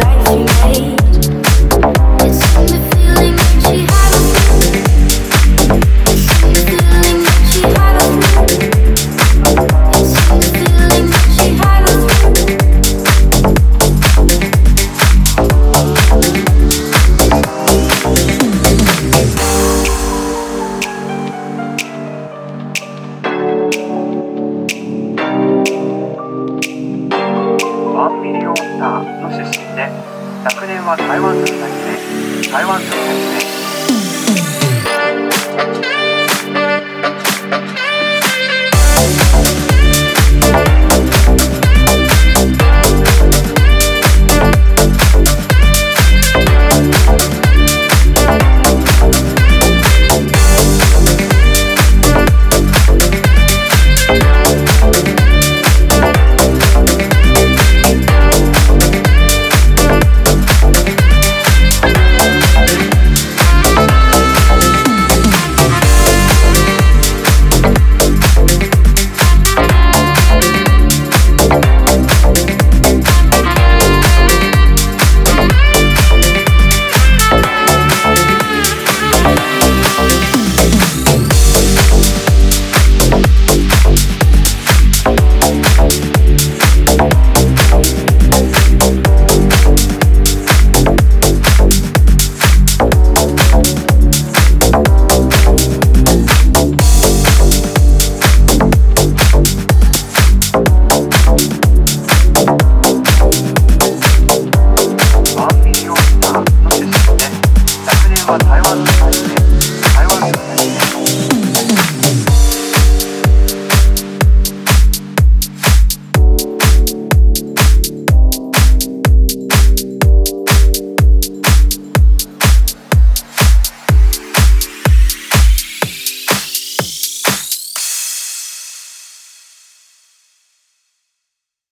like 昨年は台湾の対で台湾の先で